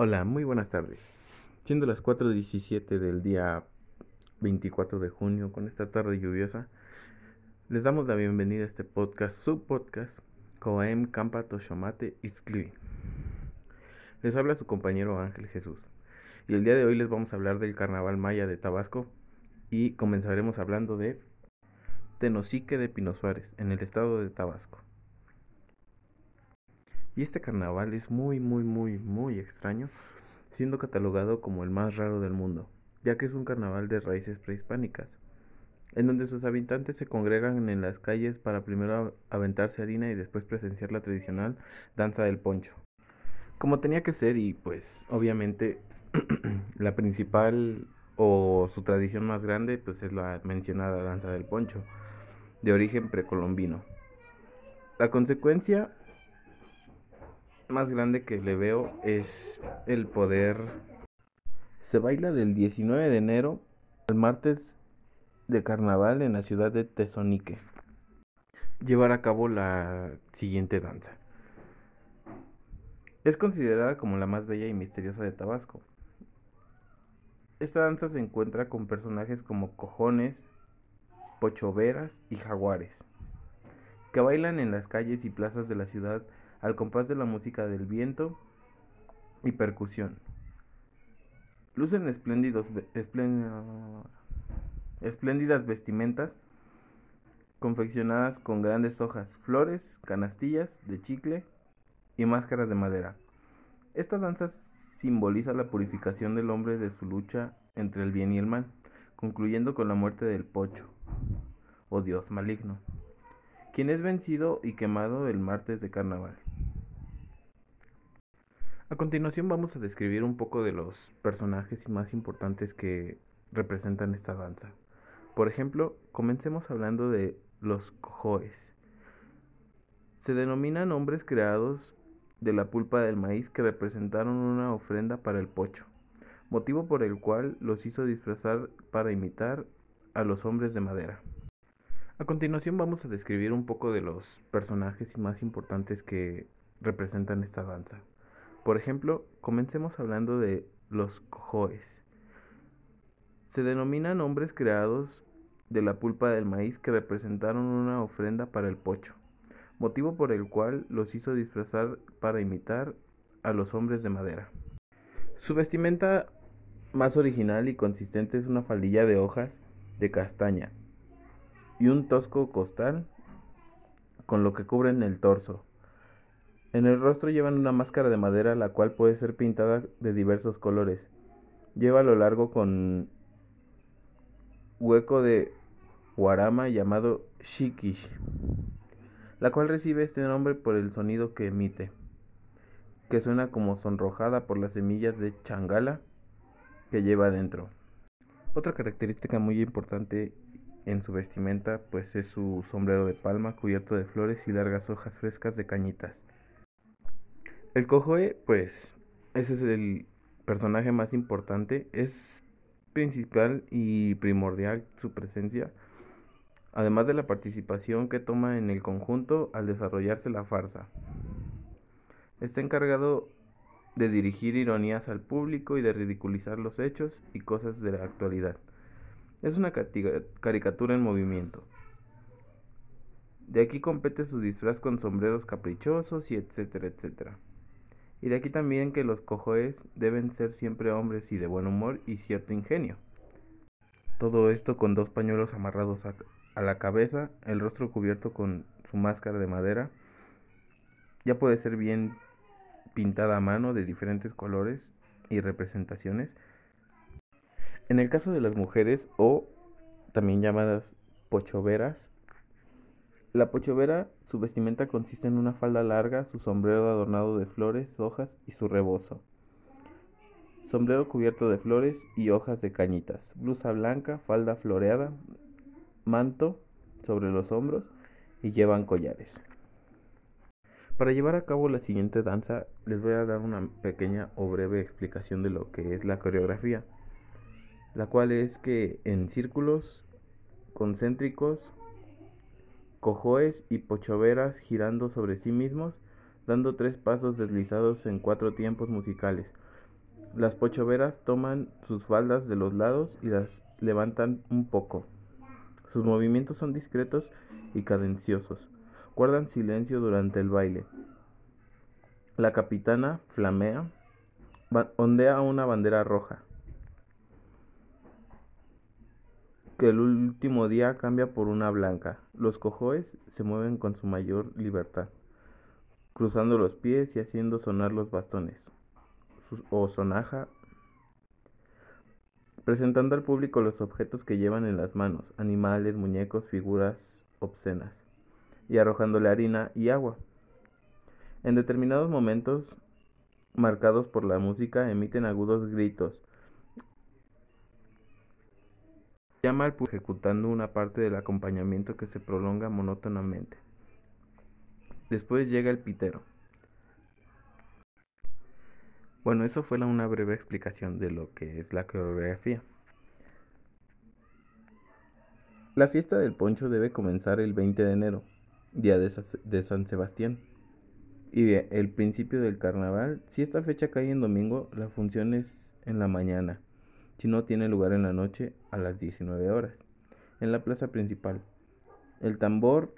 Hola, muy buenas tardes. Siendo las 4.17 del día 24 de junio, con esta tarde lluviosa, les damos la bienvenida a este podcast, su podcast, Coaem Campa Toshomate Itzcli. Les habla su compañero Ángel Jesús. Y el día de hoy les vamos a hablar del Carnaval Maya de Tabasco y comenzaremos hablando de Tenosique de Pino Suárez, en el estado de Tabasco. Y este carnaval es muy, muy, muy, muy extraño, siendo catalogado como el más raro del mundo, ya que es un carnaval de raíces prehispánicas, en donde sus habitantes se congregan en las calles para primero aventarse harina y después presenciar la tradicional danza del poncho. Como tenía que ser y pues obviamente la principal o su tradición más grande pues es la mencionada danza del poncho, de origen precolombino. La consecuencia más grande que le veo es el poder. Se baila del 19 de enero al martes de carnaval en la ciudad de Tesonique. Llevar a cabo la siguiente danza. Es considerada como la más bella y misteriosa de Tabasco. Esta danza se encuentra con personajes como cojones, pochoveras y jaguares, que bailan en las calles y plazas de la ciudad al compás de la música del viento y percusión. Lucen espléndidas vestimentas confeccionadas con grandes hojas, flores, canastillas de chicle y máscaras de madera. Esta danza simboliza la purificación del hombre de su lucha entre el bien y el mal, concluyendo con la muerte del pocho, o dios maligno, quien es vencido y quemado el martes de carnaval. A continuación vamos a describir un poco de los personajes más importantes que representan esta danza. Por ejemplo, comencemos hablando de los cojoes. Se denominan hombres creados de la pulpa del maíz que representaron una ofrenda para el pocho, motivo por el cual los hizo disfrazar para imitar a los hombres de madera. A continuación vamos a describir un poco de los personajes más importantes que representan esta danza. Por ejemplo, comencemos hablando de los cojoes. Se denominan hombres creados de la pulpa del maíz que representaron una ofrenda para el pocho, motivo por el cual los hizo disfrazar para imitar a los hombres de madera. Su vestimenta más original y consistente es una faldilla de hojas de castaña y un tosco costal con lo que cubren el torso, en el rostro llevan una máscara de madera la cual puede ser pintada de diversos colores. Lleva a lo largo con hueco de guarama llamado shikish, la cual recibe este nombre por el sonido que emite, que suena como sonrojada por las semillas de changala que lleva dentro. Otra característica muy importante en su vestimenta pues es su sombrero de palma cubierto de flores y largas hojas frescas de cañitas. El Cojoe, pues, ese es el personaje más importante. Es principal y primordial su presencia, además de la participación que toma en el conjunto al desarrollarse la farsa. Está encargado de dirigir ironías al público y de ridiculizar los hechos y cosas de la actualidad. Es una caricatura en movimiento. De aquí compete su disfraz con sombreros caprichosos y etcétera, etcétera. Y de aquí también que los cojoes deben ser siempre hombres y de buen humor y cierto ingenio. Todo esto con dos pañuelos amarrados a, la cabeza, el rostro cubierto con su máscara de madera. Ya puede ser bien pintada a mano de diferentes colores y representaciones. En el caso de las mujeres o también llamadas pochoveras, la pochovera, su vestimenta consiste en una falda larga, su sombrero adornado de flores, hojas y su rebozo. Sombrero cubierto de flores y hojas de cañitas, blusa blanca, falda floreada, manto sobre los hombros y llevan collares. Para llevar a cabo la siguiente danza les voy a dar una pequeña o breve explicación de lo que es la coreografía, la cual es que en círculos concéntricos cojoes y pochoveras girando sobre sí mismos, dando tres pasos deslizados en cuatro tiempos musicales, Las pochoveras toman sus faldas de los lados y las levantan un poco. Sus movimientos son discretos y cadenciosos. Guardan silencio durante el baile. La capitana flamea, ondea una bandera roja, que el último día cambia por una blanca. Los cojoes se mueven con su mayor libertad, cruzando los pies y haciendo sonar los bastones o sonaja, presentando al público los objetos que llevan en las manos, animales, muñecos, figuras obscenas, y arrojándole harina y agua. En determinados momentos, marcados por la música, emiten agudos gritos. Llama al público ejecutando una parte del acompañamiento que se prolonga monótonamente. Después llega el pitero. Bueno, eso fue una breve explicación de lo que es la coreografía. La fiesta del poncho debe comenzar el 20 de enero, día de San Sebastián, y el principio del carnaval. Si esta fecha cae en domingo, la función es en la mañana, si no tiene lugar en la noche a las 19 horas, en la plaza principal. El tambor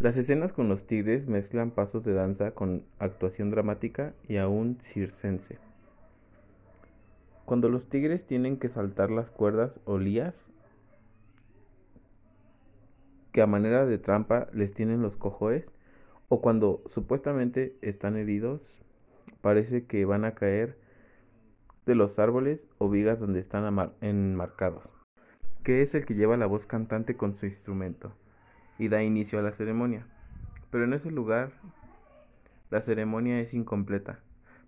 las escenas con los tigres mezclan pasos de danza con actuación dramática y aún circense. Cuando los tigres tienen que saltar las cuerdas o lías, que a manera de trampa les tienen los cojoes, o cuando supuestamente están heridos, parece que van a caer de los árboles o vigas donde están enmarcados, que es el que lleva la voz cantante con su instrumento y da inicio a la ceremonia. Pero en ese lugar la ceremonia es incompleta.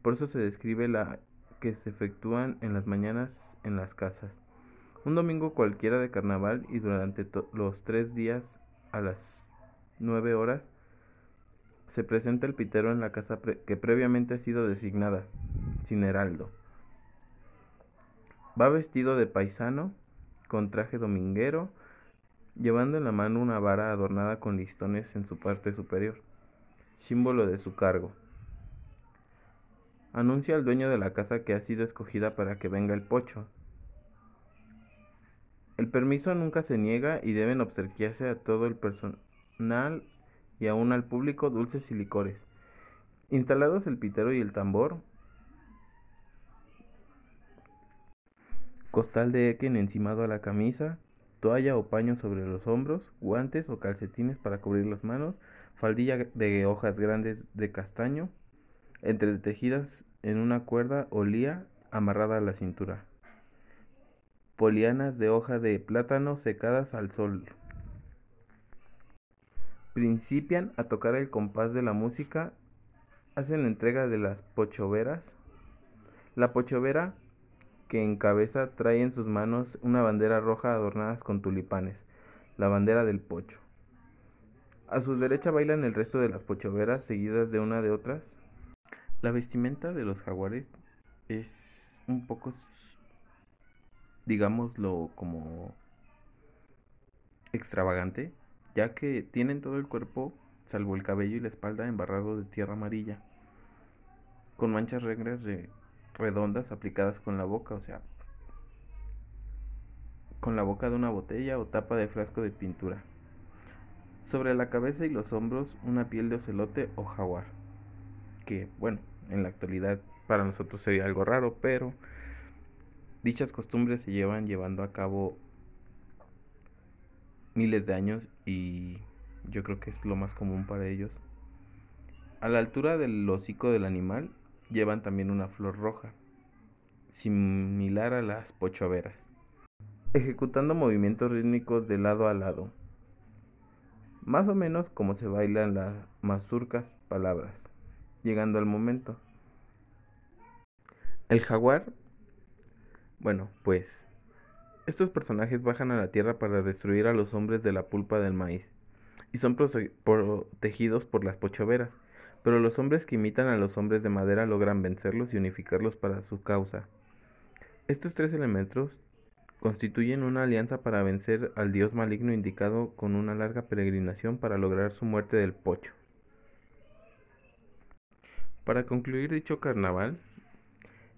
Por eso se describe la que se efectúan en las mañanas en las casas. Un domingo cualquiera de carnaval y durante los tres días a las nueve horas se presenta el pitero en la casa que previamente ha sido designada, sin heraldo. Va vestido de paisano, con traje dominguero, llevando en la mano una vara adornada con listones en su parte superior, símbolo de su cargo. Anuncia al dueño de la casa que ha sido escogida para que venga el pocho. El permiso nunca se niega y deben obsequiarse a todo el personal y aún al público dulces y licores. Instalados el pitero y el tambor, costal de equen encimado a la camisa, toalla o paño sobre los hombros, guantes o calcetines para cubrir las manos, faldilla de hojas grandes de castaño, entretejidas en una cuerda o lía amarrada a la cintura, polianas de hoja de plátano secadas al sol. Principian a tocar el compás de la música, hacen entrega de las pochoveras. La pochovera que en cabeza trae en sus manos una bandera roja adornada con tulipanes, la bandera del pocho. A su derecha bailan el resto de las pochoveras seguidas de una de otras. La vestimenta de los jaguares es un poco, digámoslo, como extravagante, ya que tienen todo el cuerpo, salvo el cabello y la espalda, embarrado de tierra amarilla, con manchas negras de redondas aplicadas con la boca, o sea, con la boca de una botella o tapa de frasco de pintura. Sobre la cabeza y los hombros una piel de ocelote o jaguar, que bueno, en la actualidad para nosotros sería algo raro, pero dichas costumbres se llevan llevando a cabo miles de años y yo creo que es lo más común para ellos. A la altura del hocico del animal llevan también una flor roja, similar a las pochoveras, ejecutando movimientos rítmicos de lado a lado, más o menos como se bailan las mazurcas palabras, llegando al momento. El jaguar, bueno, pues estos personajes bajan a la tierra para destruir a los hombres de la pulpa del maíz y son protegidos por las pochoveras pero los hombres que imitan a los hombres de madera logran vencerlos y unificarlos para su causa. Estos tres elementos constituyen una alianza para vencer al dios maligno indicado con una larga peregrinación para lograr su muerte del pocho. Para concluir dicho carnaval,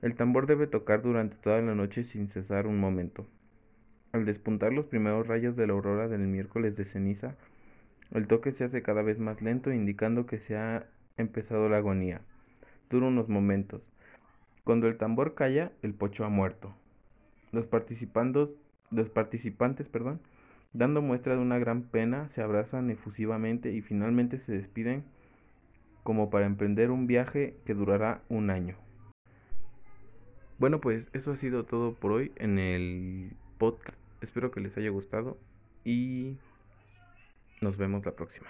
El tambor debe tocar durante toda la noche sin cesar un momento. Al despuntar los primeros rayos de la aurora del miércoles de ceniza, el toque se hace cada vez más lento, indicando que se ha empezado la agonía. Dura unos momentos. Cuando el tambor calla, el pocho ha muerto. Los, participantes, los participantes perdón, dando muestra de una gran pena, se abrazan efusivamente y finalmente se despiden como para emprender un viaje que durará un año. Bueno, pues eso ha sido todo por hoy en el podcast. Espero que les haya gustado y nos vemos la próxima.